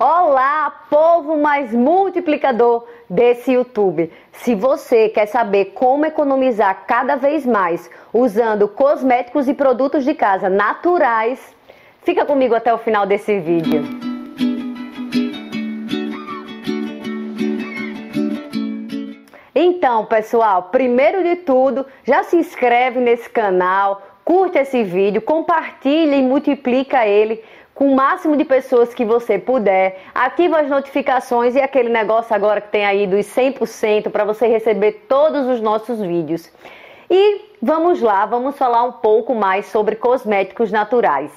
Olá, povo mais multiplicador desse YouTube. Se você quer saber como economizar cada vez mais usando cosméticos e produtos de casa naturais, fica comigo até o final desse vídeo. Então, pessoal, primeiro de tudo, já se inscreve nesse canal, curte esse vídeo, compartilha e multiplica ele com o máximo de pessoas que você puder. Ativa as notificações e aquele negócio agora que tem aí dos 100% para você receber todos os nossos vídeos. E vamos lá, vamos falar um pouco mais sobre cosméticos naturais.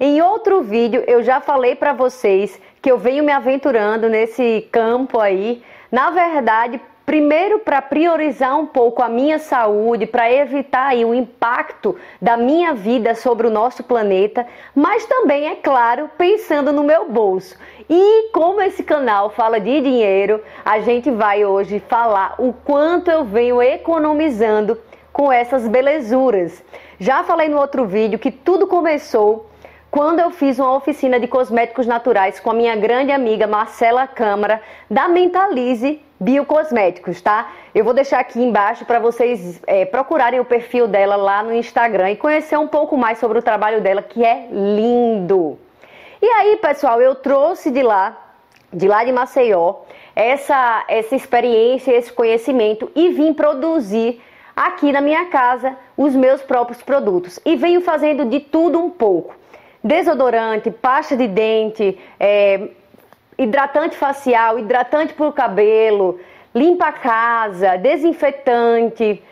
Em outro vídeo eu já falei para vocês que eu venho me aventurando nesse campo aí. Na verdade, Primeiro, para priorizar um pouco a minha saúde, para evitar aí, o impacto da minha vida sobre o nosso planeta, mas também, é claro, pensando no meu bolso. E como esse canal fala de dinheiro, a gente vai hoje falar o quanto eu venho economizando com essas belezuras. Já falei no outro vídeo que tudo começou quando eu fiz uma oficina de cosméticos naturais com a minha grande amiga Marcela Câmara, da Mentalize Biocosméticos, tá? Eu vou deixar aqui embaixo para vocês é, procurarem o perfil dela lá no Instagram e conhecer um pouco mais sobre o trabalho dela, que é lindo. E aí, pessoal, eu trouxe de lá, de lá de Maceió, essa, essa experiência, esse conhecimento e vim produzir aqui na minha casa os meus próprios produtos. E venho fazendo de tudo um pouco desodorante, pasta de dente, é, hidratante facial, hidratante para o cabelo, limpa a casa, desinfetante,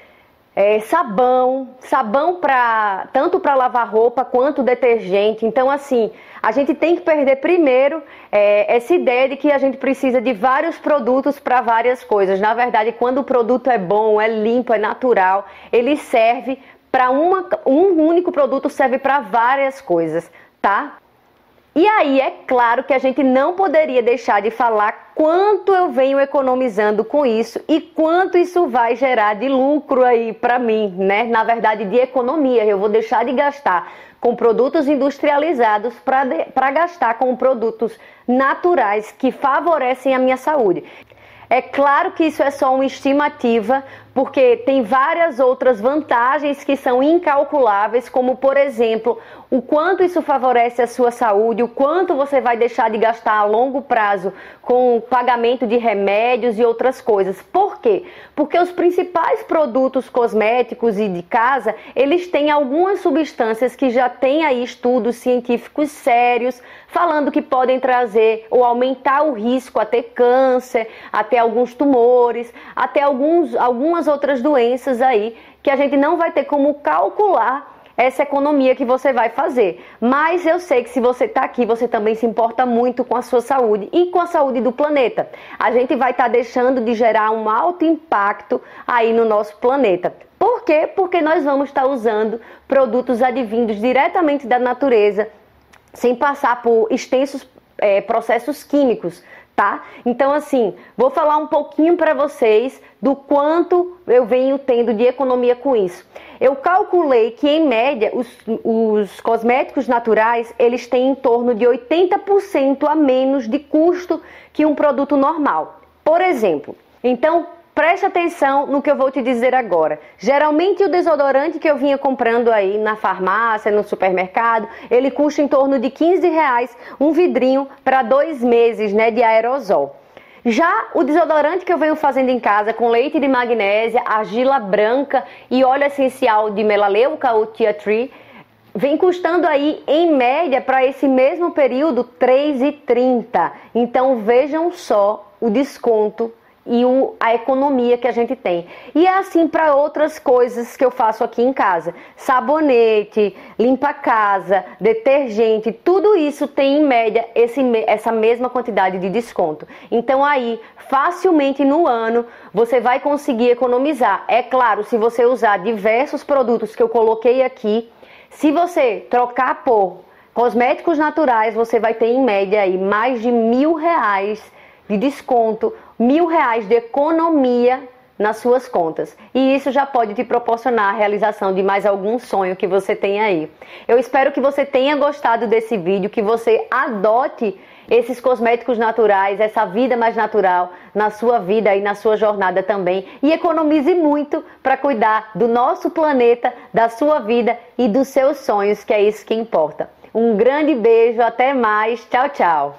é, sabão, sabão para tanto para lavar roupa quanto detergente. Então, assim, a gente tem que perder primeiro é, essa ideia de que a gente precisa de vários produtos para várias coisas. Na verdade, quando o produto é bom, é limpo, é natural, ele serve para um único produto serve para várias coisas tá? E aí é claro que a gente não poderia deixar de falar quanto eu venho economizando com isso e quanto isso vai gerar de lucro aí para mim, né? Na verdade, de economia. Eu vou deixar de gastar com produtos industrializados para gastar com produtos naturais que favorecem a minha saúde. É claro que isso é só uma estimativa, porque tem várias outras vantagens que são incalculáveis, como por exemplo, o quanto isso favorece a sua saúde, o quanto você vai deixar de gastar a longo prazo com o pagamento de remédios e outras coisas. Por quê? Porque os principais produtos cosméticos e de casa, eles têm algumas substâncias que já têm aí estudos científicos sérios falando que podem trazer ou aumentar o risco a ter câncer, até alguns tumores, até alguns, algumas outras doenças aí que a gente não vai ter como calcular essa economia que você vai fazer. Mas eu sei que se você está aqui, você também se importa muito com a sua saúde e com a saúde do planeta. A gente vai estar tá deixando de gerar um alto impacto aí no nosso planeta. Por quê? Porque nós vamos estar tá usando produtos advindos diretamente da natureza, sem passar por extensos é, processos químicos tá? Então, assim, vou falar um pouquinho para vocês do quanto eu venho tendo de economia com isso. Eu calculei que, em média, os, os cosméticos naturais, eles têm em torno de 80% a menos de custo que um produto normal. Por exemplo, então, Preste atenção no que eu vou te dizer agora. Geralmente o desodorante que eu vinha comprando aí na farmácia, no supermercado, ele custa em torno de 15 reais um vidrinho para dois meses né, de aerosol. Já o desodorante que eu venho fazendo em casa com leite de magnésia, argila branca e óleo essencial de melaleuca ou tea tree, vem custando aí em média para esse mesmo período R$ 3,30. Então vejam só o desconto e o, a economia que a gente tem. E é assim para outras coisas que eu faço aqui em casa: sabonete, limpa casa, detergente, tudo isso tem em média esse, essa mesma quantidade de desconto. Então aí, facilmente no ano, você vai conseguir economizar. É claro, se você usar diversos produtos que eu coloquei aqui, se você trocar por cosméticos naturais, você vai ter em média aí mais de mil reais de desconto mil reais de economia nas suas contas. E isso já pode te proporcionar a realização de mais algum sonho que você tem aí. Eu espero que você tenha gostado desse vídeo, que você adote esses cosméticos naturais, essa vida mais natural na sua vida e na sua jornada também. E economize muito para cuidar do nosso planeta, da sua vida e dos seus sonhos, que é isso que importa. Um grande beijo, até mais. Tchau, tchau.